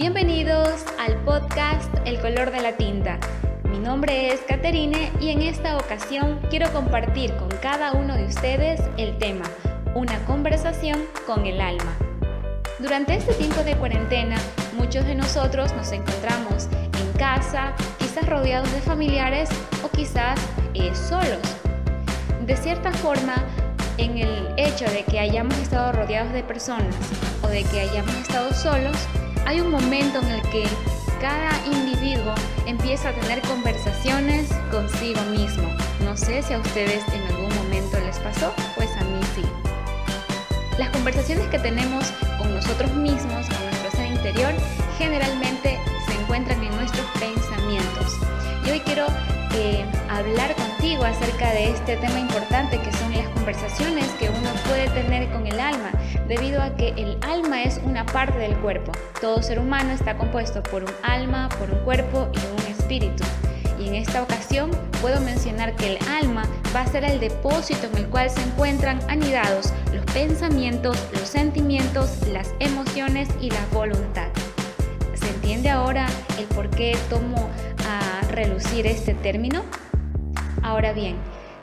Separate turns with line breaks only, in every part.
Bienvenidos al podcast El color de la tinta. Mi nombre es Caterine y en esta ocasión quiero compartir con cada uno de ustedes el tema, una conversación con el alma. Durante este tiempo de cuarentena, muchos de nosotros nos encontramos en casa, quizás rodeados de familiares o quizás eh, solos. De cierta forma, en el hecho de que hayamos estado rodeados de personas o de que hayamos estado solos, hay un momento en el que cada individuo empieza a tener conversaciones consigo mismo. No sé si a ustedes en algún momento les pasó, pues a mí sí. Las conversaciones que tenemos con nosotros mismos, con nuestro ser interior, generalmente se encuentran en nuestros pensamientos. Y hoy quiero eh, hablar contigo acerca de este tema importante que son las conversaciones debido a que el alma es una parte del cuerpo. Todo ser humano está compuesto por un alma, por un cuerpo y un espíritu. Y en esta ocasión puedo mencionar que el alma va a ser el depósito en el cual se encuentran anidados los pensamientos, los sentimientos, las emociones y la voluntad. ¿Se entiende ahora el por qué tomo a relucir este término? Ahora bien,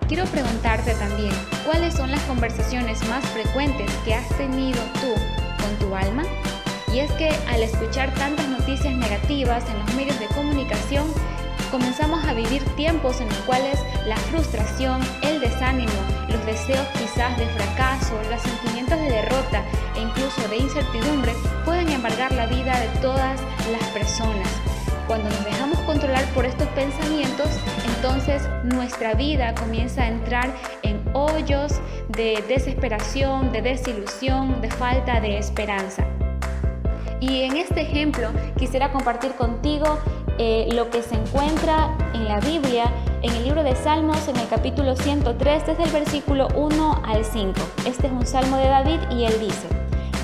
quiero preguntarte también, ¿cuáles son las conversaciones más frecuentes que has tenido tú con tu alma? Y es que al escuchar tantas noticias negativas en los medios de comunicación, comenzamos a vivir tiempos en los cuales la frustración, el desánimo, los deseos quizás de fracaso, los sentimientos de derrota e incluso de incertidumbre pueden embargar la vida de todas las personas. Cuando nos dejamos controlar por estos pensamientos, entonces nuestra vida comienza a entrar en hoyos de desesperación, de desilusión, de falta de esperanza. Y en este ejemplo quisiera compartir contigo eh, lo que se encuentra en la Biblia, en el libro de Salmos, en el capítulo 103, desde el versículo 1 al 5. Este es un salmo de David y él dice,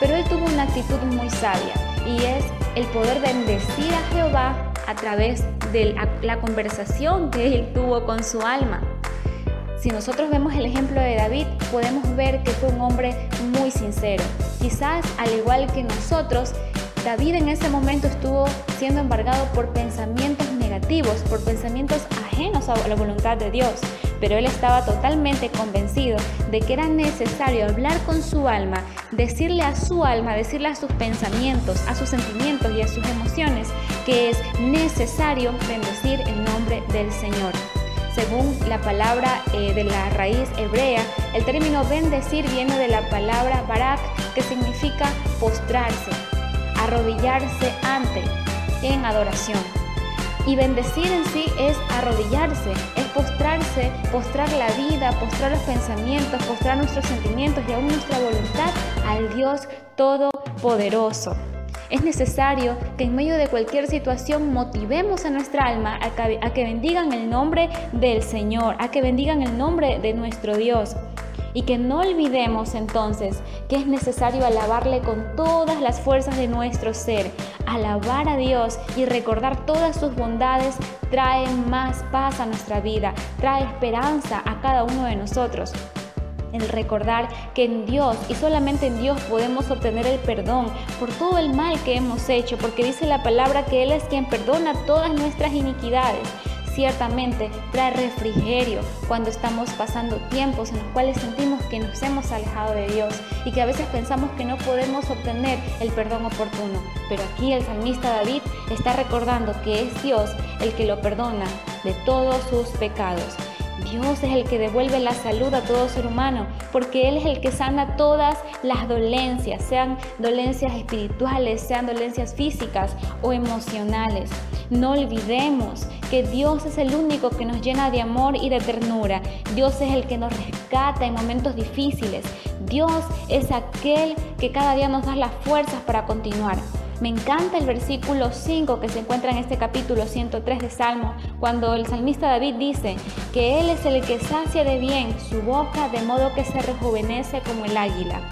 pero él tuvo una actitud muy sabia y es el poder bendecir a Jehová a través de la conversación que él tuvo con su alma. Si nosotros vemos el ejemplo de David, podemos ver que fue un hombre muy sincero. Quizás al igual que nosotros, David en ese momento estuvo siendo embargado por pensamientos por pensamientos ajenos a la voluntad de Dios pero él estaba totalmente convencido de que era necesario hablar con su alma, decirle a su alma, decirle a sus pensamientos, a sus sentimientos y a sus emociones que es necesario bendecir el nombre del Señor. Según la palabra eh, de la raíz hebrea, el término bendecir viene de la palabra barak, que significa postrarse, arrodillarse ante, en adoración. Y bendecir en sí es arrodillarse, es postrarse, postrar la vida, postrar los pensamientos, postrar nuestros sentimientos y aún nuestra voluntad al Dios Todopoderoso. Es necesario que en medio de cualquier situación motivemos a nuestra alma a que, a que bendigan el nombre del Señor, a que bendigan el nombre de nuestro Dios y que no olvidemos entonces que es necesario alabarle con todas las fuerzas de nuestro ser. Alabar a Dios y recordar todas sus bondades trae más paz a nuestra vida, trae esperanza a cada uno de nosotros el recordar que en Dios y solamente en Dios podemos obtener el perdón por todo el mal que hemos hecho, porque dice la palabra que Él es quien perdona todas nuestras iniquidades ciertamente trae refrigerio cuando estamos pasando tiempos en los cuales sentimos que nos hemos alejado de Dios y que a veces pensamos que no podemos obtener el perdón oportuno. Pero aquí el salmista David está recordando que es Dios el que lo perdona de todos sus pecados. Dios es el que devuelve la salud a todo ser humano, porque Él es el que sana todas las dolencias, sean dolencias espirituales, sean dolencias físicas o emocionales. No olvidemos que Dios es el único que nos llena de amor y de ternura. Dios es el que nos rescata en momentos difíciles. Dios es aquel que cada día nos da las fuerzas para continuar. Me encanta el versículo 5 que se encuentra en este capítulo 103 de Salmo, cuando el salmista David dice que Él es el que sacia de bien su boca de modo que se rejuvenece como el águila.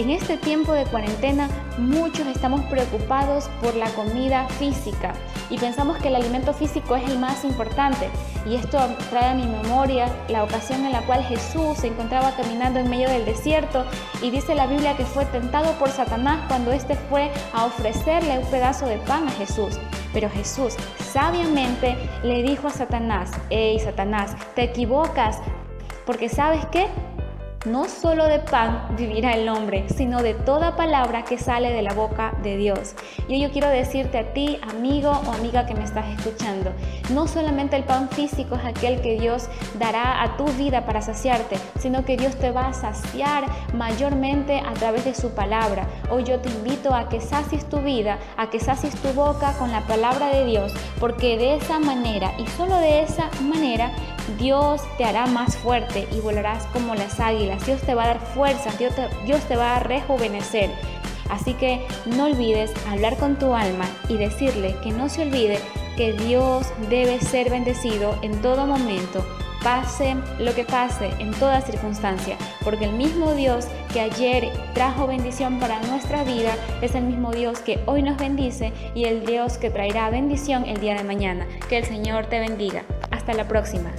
En este tiempo de cuarentena muchos estamos preocupados por la comida física y pensamos que el alimento físico es el más importante. Y esto trae a mi memoria la ocasión en la cual Jesús se encontraba caminando en medio del desierto y dice la Biblia que fue tentado por Satanás cuando éste fue a ofrecerle un pedazo de pan a Jesús. Pero Jesús sabiamente le dijo a Satanás, hey Satanás, te equivocas, porque sabes qué, no solo de pan vivirá el hombre, sino de toda palabra que sale de la boca de Dios. Y yo quiero decirte a ti, amigo o amiga que me estás escuchando, no solamente el pan físico es aquel que Dios dará a tu vida para saciarte, sino que Dios te va a saciar mayormente a través de su palabra. Hoy yo te invito a que sacies tu vida, a que sacies tu boca con la palabra de Dios, porque de esa manera y solo de esa manera Dios te hará más fuerte y volarás como las águilas. Dios te va a dar fuerza, Dios te, Dios te va a rejuvenecer. Así que no olvides hablar con tu alma y decirle que no se olvide que Dios debe ser bendecido en todo momento, pase lo que pase, en toda circunstancia, porque el mismo Dios que ayer trajo bendición para nuestra vida es el mismo Dios que hoy nos bendice y el Dios que traerá bendición el día de mañana. Que el Señor te bendiga. Hasta la próxima.